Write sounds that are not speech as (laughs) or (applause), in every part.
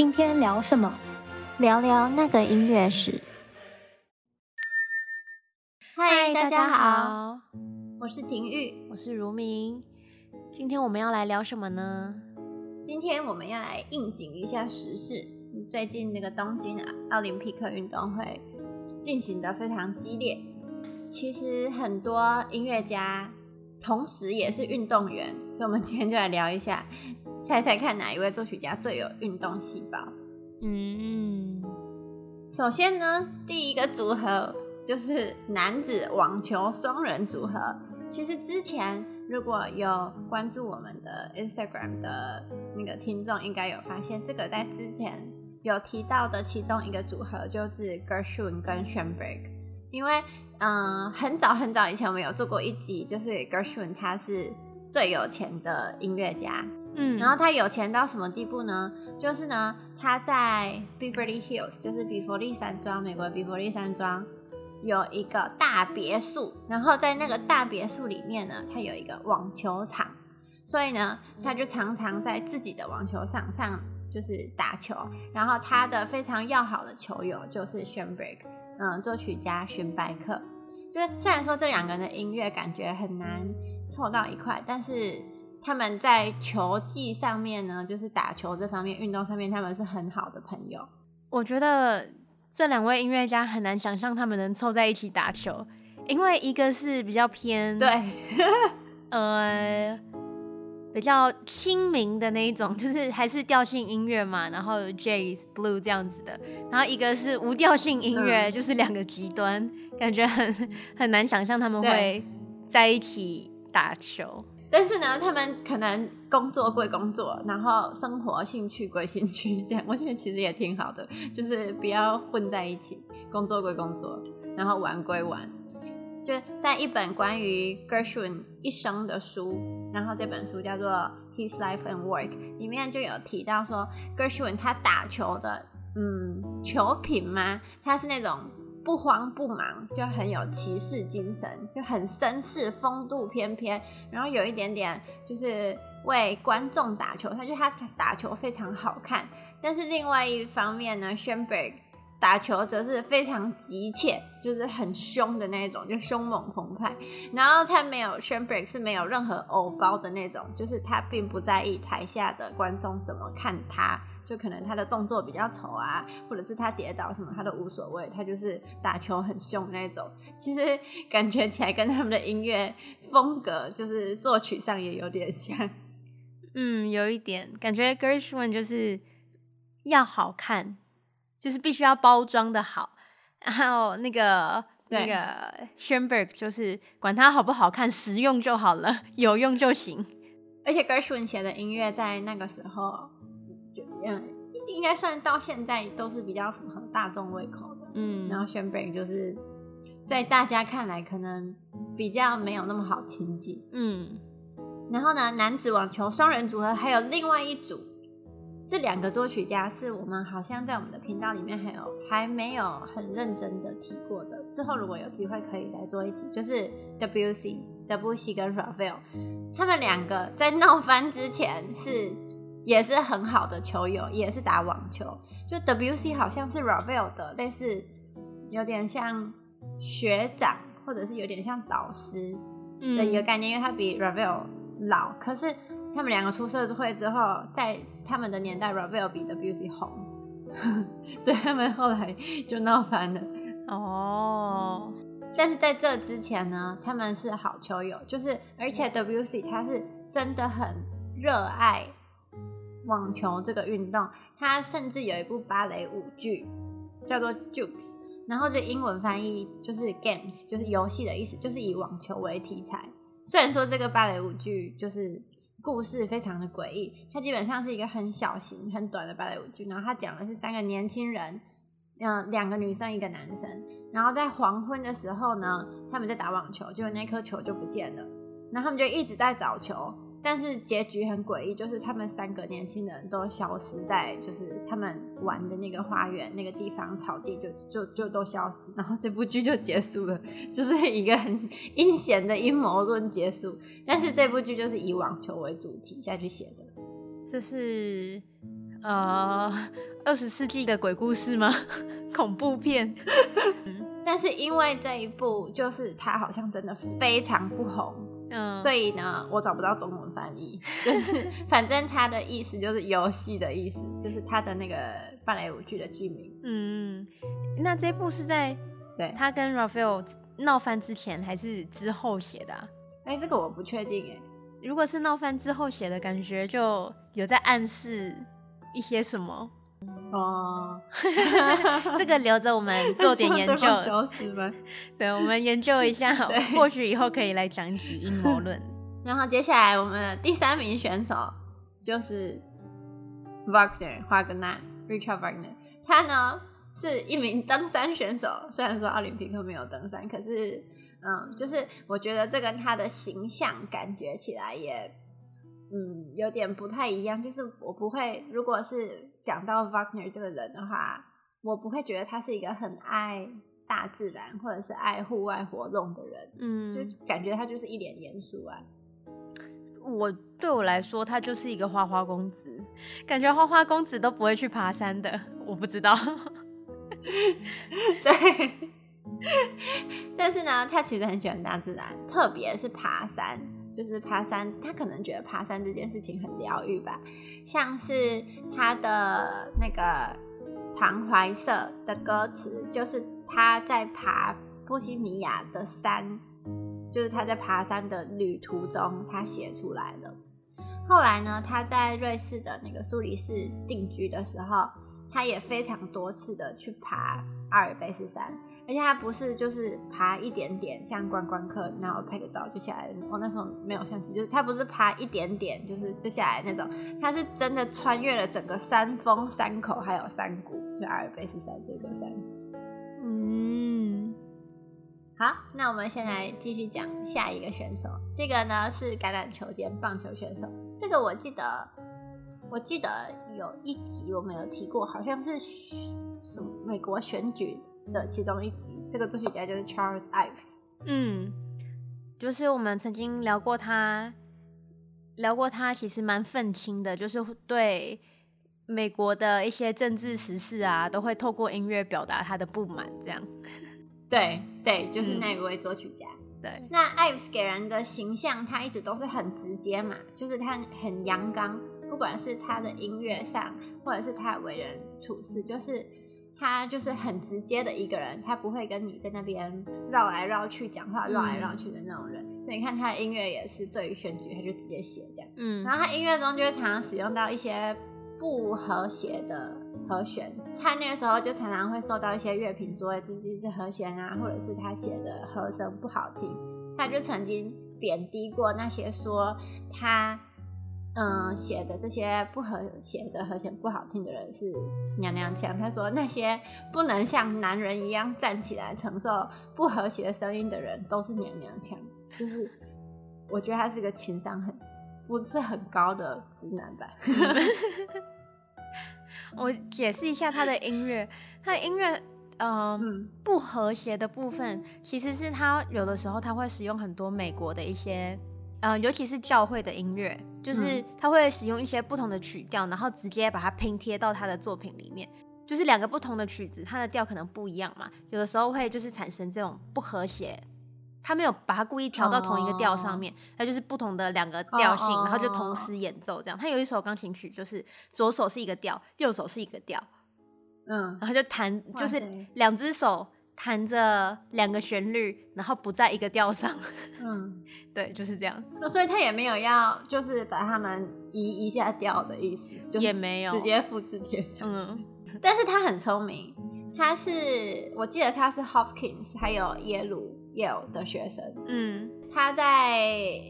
今天聊什么？聊聊那个音乐史。嗨，大家好，我是婷玉，我是如明。今天我们要来聊什么呢？今天我们要来应景一下时事。最近那个东京奥林匹克运动会进行的非常激烈，其实很多音乐家同时也是运动员，所以我们今天就来聊一下。猜猜看哪一位作曲家最有运动细胞？嗯，首先呢，第一个组合就是男子网球双人组合。其实之前如果有关注我们的 Instagram 的那个听众，应该有发现这个在之前有提到的其中一个组合就是 Gershwin 跟 Schoenberg。因为嗯、呃，很早很早以前我们有做过一集，就是 Gershwin 他是最有钱的音乐家。嗯，然后他有钱到什么地步呢？就是呢，他在 Beverly Hills，就是比佛利山庄，美国的比佛利山庄有一个大别墅，然后在那个大别墅里面呢，他有一个网球场，所以呢，他就常常在自己的网球场上就是打球。然后他的非常要好的球友就是 Schoenberg，嗯，作曲家荀白克。就是虽然说这两个人的音乐感觉很难凑到一块，但是。他们在球技上面呢，就是打球这方面运动上面，他们是很好的朋友。我觉得这两位音乐家很难想象他们能凑在一起打球，因为一个是比较偏对，(laughs) 呃，比较亲民的那一种，就是还是调性音乐嘛，然后 jazz blue 这样子的，然后一个是无调性音乐，嗯，就是两个极端，感觉很很难想象他们会在一起打球。但是呢，他们可能工作归工作，然后生活兴趣归兴趣，这样我觉得其实也挺好的，就是不要混在一起，工作归工作，然后玩归玩。就在一本关于 Gershwin 一生的书，然后这本书叫做《His Life and Work》，里面就有提到说，Gershwin 他打球的，嗯，球品吗？他是那种。不慌不忙，就很有骑士精神，就很绅士，风度翩翩，然后有一点点就是为观众打球，他觉得他打球非常好看。但是另外一方面呢，Schoenberg 打球则是非常急切，就是很凶的那种，就凶猛澎湃。然后他没有 Schoenberg 是没有任何偶包的那种，就是他并不在意台下的观众怎么看他。就可能他的动作比较丑啊，或者是他跌倒什么，他都无所谓，他就是打球很凶那种。其实感觉起来跟他们的音乐风格，就是作曲上也有点像。嗯，有一点感觉，Gershwin 就是要好看，就是必须要包装的好。然后那个那个 Schoenberg 就是管它好不好看，实用就好了，有用就行。而且 Gershwin 写的音乐在那个时候。就嗯，应该算到现在都是比较符合大众胃口的。嗯，然后 Schoenberg 就是在大家看来可能比较没有那么好亲近。嗯，然后呢，男子网球双人组合还有另外一组，这两个作曲家是我们好像在我们的频道里面还有还没有很认真的提过的。之后如果有机会可以来做一集，就是 Debussy、Debussy 跟 Ravel，他们两个在闹翻之前是。也是很好的球友，也是打网球。就 Debussy 好像是 Ravel 的类似，有点像学长，或者是有点像导师的一个概念，嗯、因为他比 Ravel 老。可是他们两个出社会之后，在他们的年代，Ravel 比 Debussy 红，(laughs) 所以他们后来就闹翻了。哦，但是在这之前呢，他们是好球友，就是而且 Debussy 他是真的很热爱。网球这个运动，它甚至有一部芭蕾舞剧叫做《Jukes》，然后这英文翻译就是 “games”，就是游戏的意思，就是以网球为题材。虽然说这个芭蕾舞剧就是故事非常的诡异，它基本上是一个很小型、很短的芭蕾舞剧，然后它讲的是三个年轻人，嗯，两个女生，一个男生，然后在黄昏的时候呢，他们在打网球，结果那颗球就不见了，然后他们就一直在找球。但是结局很诡异，就是他们三个年轻人都消失在，就是他们玩的那个花园那个地方草地就，就就就都消失，然后这部剧就结束了，就是一个很 (laughs) 阴险的阴谋论结束。但是这部剧就是以网球为主题下去写的，这是呃二十世纪的鬼故事吗？(laughs) 恐怖片。嗯，但是因为这一部就是它好像真的非常不红，嗯，所以呢，我找不到中文翻译，就是反正它的意思就是游戏的意思，就是它的那个芭蕾舞剧的剧名。嗯，那这部是在对他跟 Raphael 闹翻之前还是之后写的？啊？哎，这个我不确定哎。如果是闹翻之后写的，感觉就有在暗示一些什么哦。(laughs) 这个留着我们 (laughs) 做点研究。(laughs) 对，我们研究一下，或许以后可以来讲一集阴谋论。然后接下来我们的第三名选手就是 Wagner 华格纳 Richard Wagner，他呢是一名登山选手，虽然说奥林匹克没有登山，可是。嗯，就是我觉得这跟他的形象感觉起来也，嗯，有点不太一样。就是我不会，如果是讲到 Wagner 这个人的话，我不会觉得他是一个很爱大自然或者是爱户外活动的人。嗯，就感觉他就是一脸严肃啊。我对我来说，他就是一个花花公子，感觉花花公子都不会去爬山的。我不知道，(laughs) 对。(laughs) 但是呢，他其实很喜欢大自然，特别是爬山。就是爬山，他可能觉得爬山这件事情很疗愈吧。像是他的那个《唐怀瑟》的歌词，就是他在爬波西米亚的山，就是他在爬山的旅途中，他写出来的。后来呢，他在瑞士的那个苏黎世定居的时候，他也非常多次的去爬阿尔卑斯山。而且他不是就是爬一点点，像观光客，然后拍个照就下来。我那时候没有相机，就是他不是爬一点点，就是就下来那种。他是真的穿越了整个山峰、山口还有山谷，就阿尔卑斯山这个山。嗯，好，那我们先来继续讲下一个选手。这个呢是橄榄球兼棒球选手。这个我记得，我记得有一集我们有提过，好像是什么美国选举。的其中一集，这个作曲家就是 Charles Ives。嗯，就是我们曾经聊过他，聊过他其实蛮愤青的，就是对美国的一些政治时事啊，都会透过音乐表达他的不满，这样。(laughs) 对对，就是那一位作曲家。嗯、对，那 Ives 给人的形象，他一直都是很直接嘛，就是他很阳刚，不管是他的音乐上，或者是他为人处事，就是。他就是很直接的一个人，他不会跟你在那边绕来绕去讲话，绕来绕去的那种人。嗯、所以你看他的音乐也是对于选举，他就直接写这样。嗯，然后他音乐中就会常常使用到一些不和谐的和弦，他那个时候就常常会受到一些乐评说这些是和弦啊，或者是他写的和声不好听，他就曾经贬低过那些说他。嗯，写的这些不和写的和弦不好听的人是娘娘腔。他说那些不能像男人一样站起来承受不和谐声音的人都是娘娘腔。就是我觉得他是个情商很不是很高的直男吧。(laughs) (laughs) 我解释一下他的音乐，他的音乐，呃、嗯，不和谐的部分其实是他有的时候他会使用很多美国的一些。嗯、呃，尤其是教会的音乐，就是他会使用一些不同的曲调，然后直接把它拼贴到他的作品里面。就是两个不同的曲子，它的调可能不一样嘛，有的时候会就是产生这种不和谐。他没有把它故意调到同一个调上面，它、oh. 就是不同的两个调性，oh. 然后就同时演奏这样。他有一首钢琴曲，就是左手是一个调，右手是一个调，嗯，然后就弹，就是两只手。弹着两个旋律，然后不在一个调上。嗯，(laughs) 对，就是这样。那所以他也没有要，就是把他们移一下调的意思，就也没有直接复制贴上。嗯，但是他很聪明，他是我记得他是 Hopkins 还有耶鲁 Yale 的学生。嗯，他在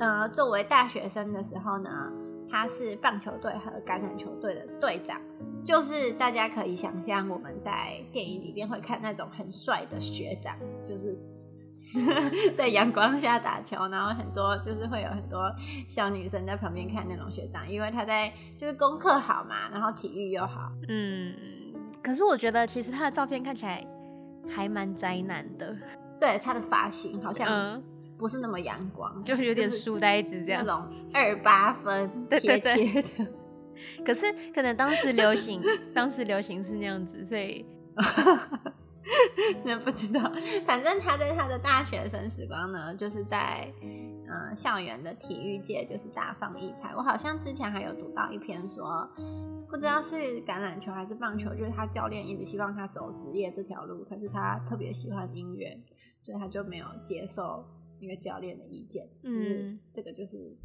呃作为大学生的时候呢，他是棒球队和橄榄球队的队长。就是大家可以想象，我们在电影里边会看那种很帅的学长，就是 (laughs) 在阳光下打球，然后很多就是会有很多小女生在旁边看那种学长，因为他在就是功课好嘛，然后体育又好。嗯，可是我觉得其实他的照片看起来还蛮宅男的，对，他的发型好像不是那么阳光，就是有点书呆子这样，那种二八分 (laughs) 贴贴的。可是可能当时流行，当时流行是那样子，所以 (laughs) 那不知道。反正他在他的大学生时光呢，就是在嗯、呃、校园的体育界就是大放异彩。我好像之前还有读到一篇说，不知道是橄榄球还是棒球，就是他教练一直希望他走职业这条路，可是他特别喜欢音乐，所以他就没有接受那个教练的意见。嗯，这个就是。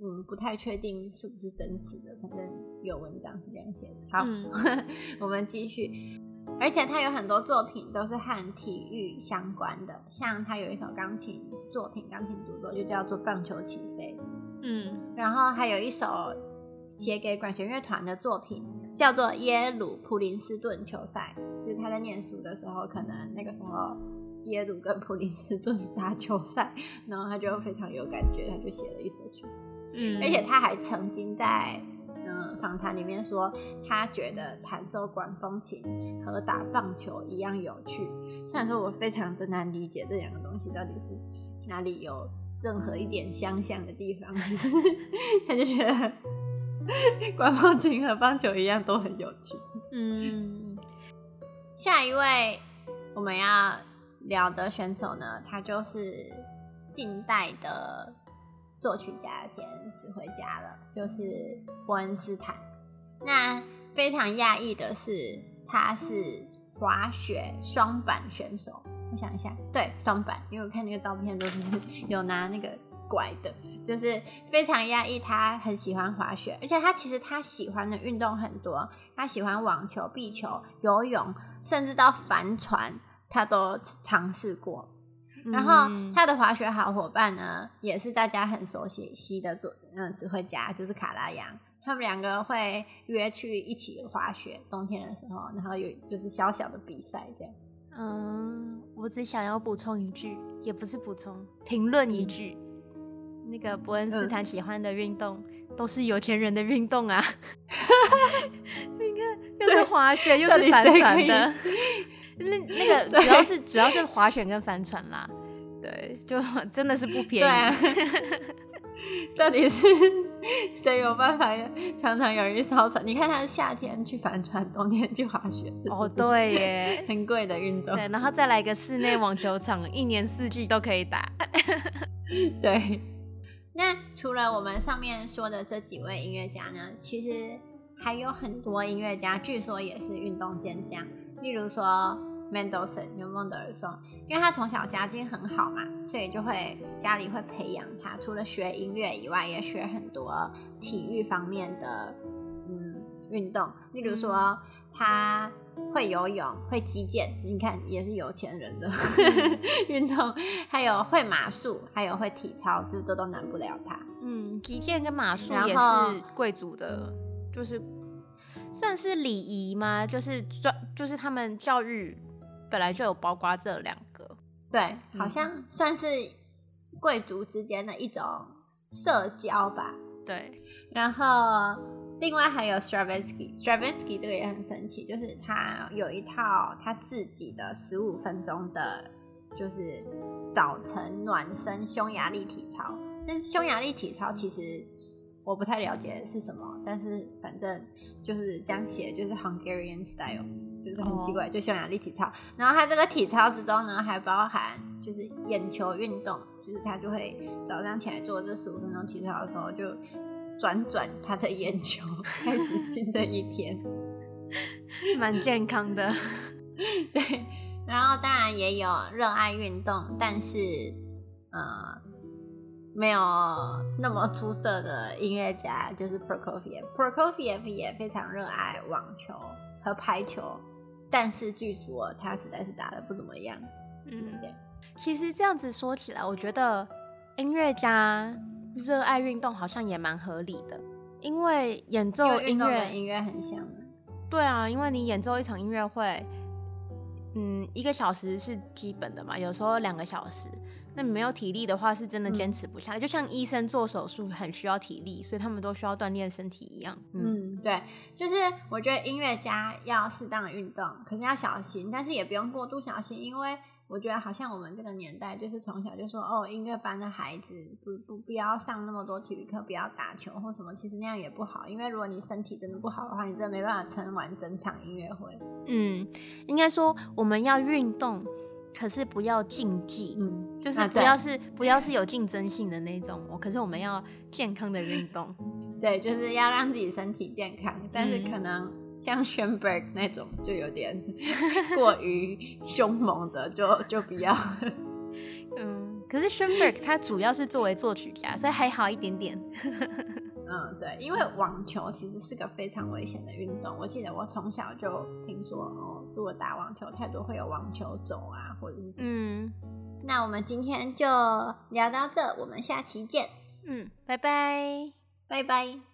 嗯，不太确定是不是真实的，反正有文章是这样写的。好，嗯、(laughs) 我们继续。而且他有很多作品都是和体育相关的，像他有一首钢琴作品，钢琴独奏就叫做《棒球起飞》。嗯，然后还有一首写给管弦乐团的作品，叫做《耶鲁普林斯顿球赛》，就是他在念书的时候，可能那个时候耶鲁跟普林斯顿打球赛，然后他就非常有感觉，他就写了一首曲子。嗯，而且他还曾经在嗯访谈里面说，他觉得弹奏管风琴和打棒球一样有趣。虽然说我非常的难理解这两个东西到底是哪里有任何一点相像的地方，可是他就觉得管风琴和棒球一样都很有趣。嗯，下一位我们要聊的选手呢，他就是近代的。作曲家兼指挥家了，就是伯恩斯坦。那非常讶异的是，他是滑雪双板选手。我想一下，对，双板，因为我看那个照片都是 (laughs) 有拿那个拐的，就是非常讶异。他很喜欢滑雪，而且他其实他喜欢的运动很多，他喜欢网球、壁球、游泳，甚至到帆船，他都尝试过。然后他的滑雪好伙伴呢，也是大家很熟悉的作嗯指挥家，就是卡拉扬。他们两个会约去一起滑雪，冬天的时候，然后有就是小小的比赛这样。嗯，我只想要补充一句，也不是补充，评论一句，嗯、那个伯恩斯坦喜欢的运动、嗯、都是有钱人的运动啊。(laughs) (laughs) 你看，又是滑雪，(laughs) 又是帆船的。那那个 (laughs) 主要是主要是滑雪跟帆船啦，对，就 (laughs) 真的是不便宜。(laughs) 到底是谁有办法常常有一艘船？你看他夏天去帆船，冬天去滑雪。哦，对耶，很贵的运动。对，然后再来一个室内网球场，一年四季都可以打。对。那除了我们上面说的这几位音乐家呢，其实还有很多音乐家，据说也是运动健将，例如说。Mendelssohn 有孟德尔松，因为他从小家境很好嘛，所以就会家里会培养他，除了学音乐以外，也学很多体育方面的嗯运动。例如说，他会游泳，会击剑，你看也是有钱人的 (laughs) 运动。还有会马术，还有会体操，这都都难不了他。嗯，击剑跟马术也是贵族的，就是算是礼仪吗？就是专，就是他们教育。本来就有包括这两个，对，好像算是贵族之间的一种社交吧。对，然后另外还有 Stravinsky，Stravinsky 这个也很神奇，就是他有一套他自己的十五分钟的，就是早晨暖身匈牙利体操。但是匈牙利体操其实我不太了解是什么，但是反正就是这样写，就是 Hungarian style。就是很奇怪，oh. 就匈牙利体操，然后他这个体操之中呢，还包含就是眼球运动，就是他就会早上起来做这十五分钟体操的时候，就转转他的眼球，(laughs) 开始新的一天，(laughs) 蛮健康的。(laughs) 对，然后当然也有热爱运动，但是呃没有那么出色的音乐家，就是 Prokofiev，Prokofiev 也非常热爱网球和排球。但是据说他实在是打得不怎么样，嗯、就是这样。其实这样子说起来，我觉得音乐家热爱运动好像也蛮合理的，因为演奏音乐音乐很像。对啊，因为你演奏一场音乐会，嗯，一个小时是基本的嘛，有时候两个小时。那你没有体力的话，是真的坚持不下来。嗯、就像医生做手术很需要体力，所以他们都需要锻炼身体一样。嗯，对，就是我觉得音乐家要适当的运动，可是要小心，但是也不用过度小心，因为我觉得好像我们这个年代，就是从小就说哦，音乐班的孩子不不不要上那么多体育课，不要打球或什么。其实那样也不好，因为如果你身体真的不好的话，你真的没办法撑完整场音乐会。嗯，应该说我们要运动，可是不要竞技，嗯，就是不要是、啊、不要是有竞争性的那种。我可是我们要健康的运动，(laughs) 对，就是要让自己身体健康，但是可能。嗯像 Schoenberg 那种就有点过于凶猛的，就就比较嗯。可是 Schoenberg 他主要是作为作曲家，所以还好一点点。嗯，对，因为网球其实是个非常危险的运动。我记得我从小就听说哦，如果打网球太多会有网球肘啊，或者是什么。嗯，那我们今天就聊到这，我们下期见。嗯，拜拜，拜拜。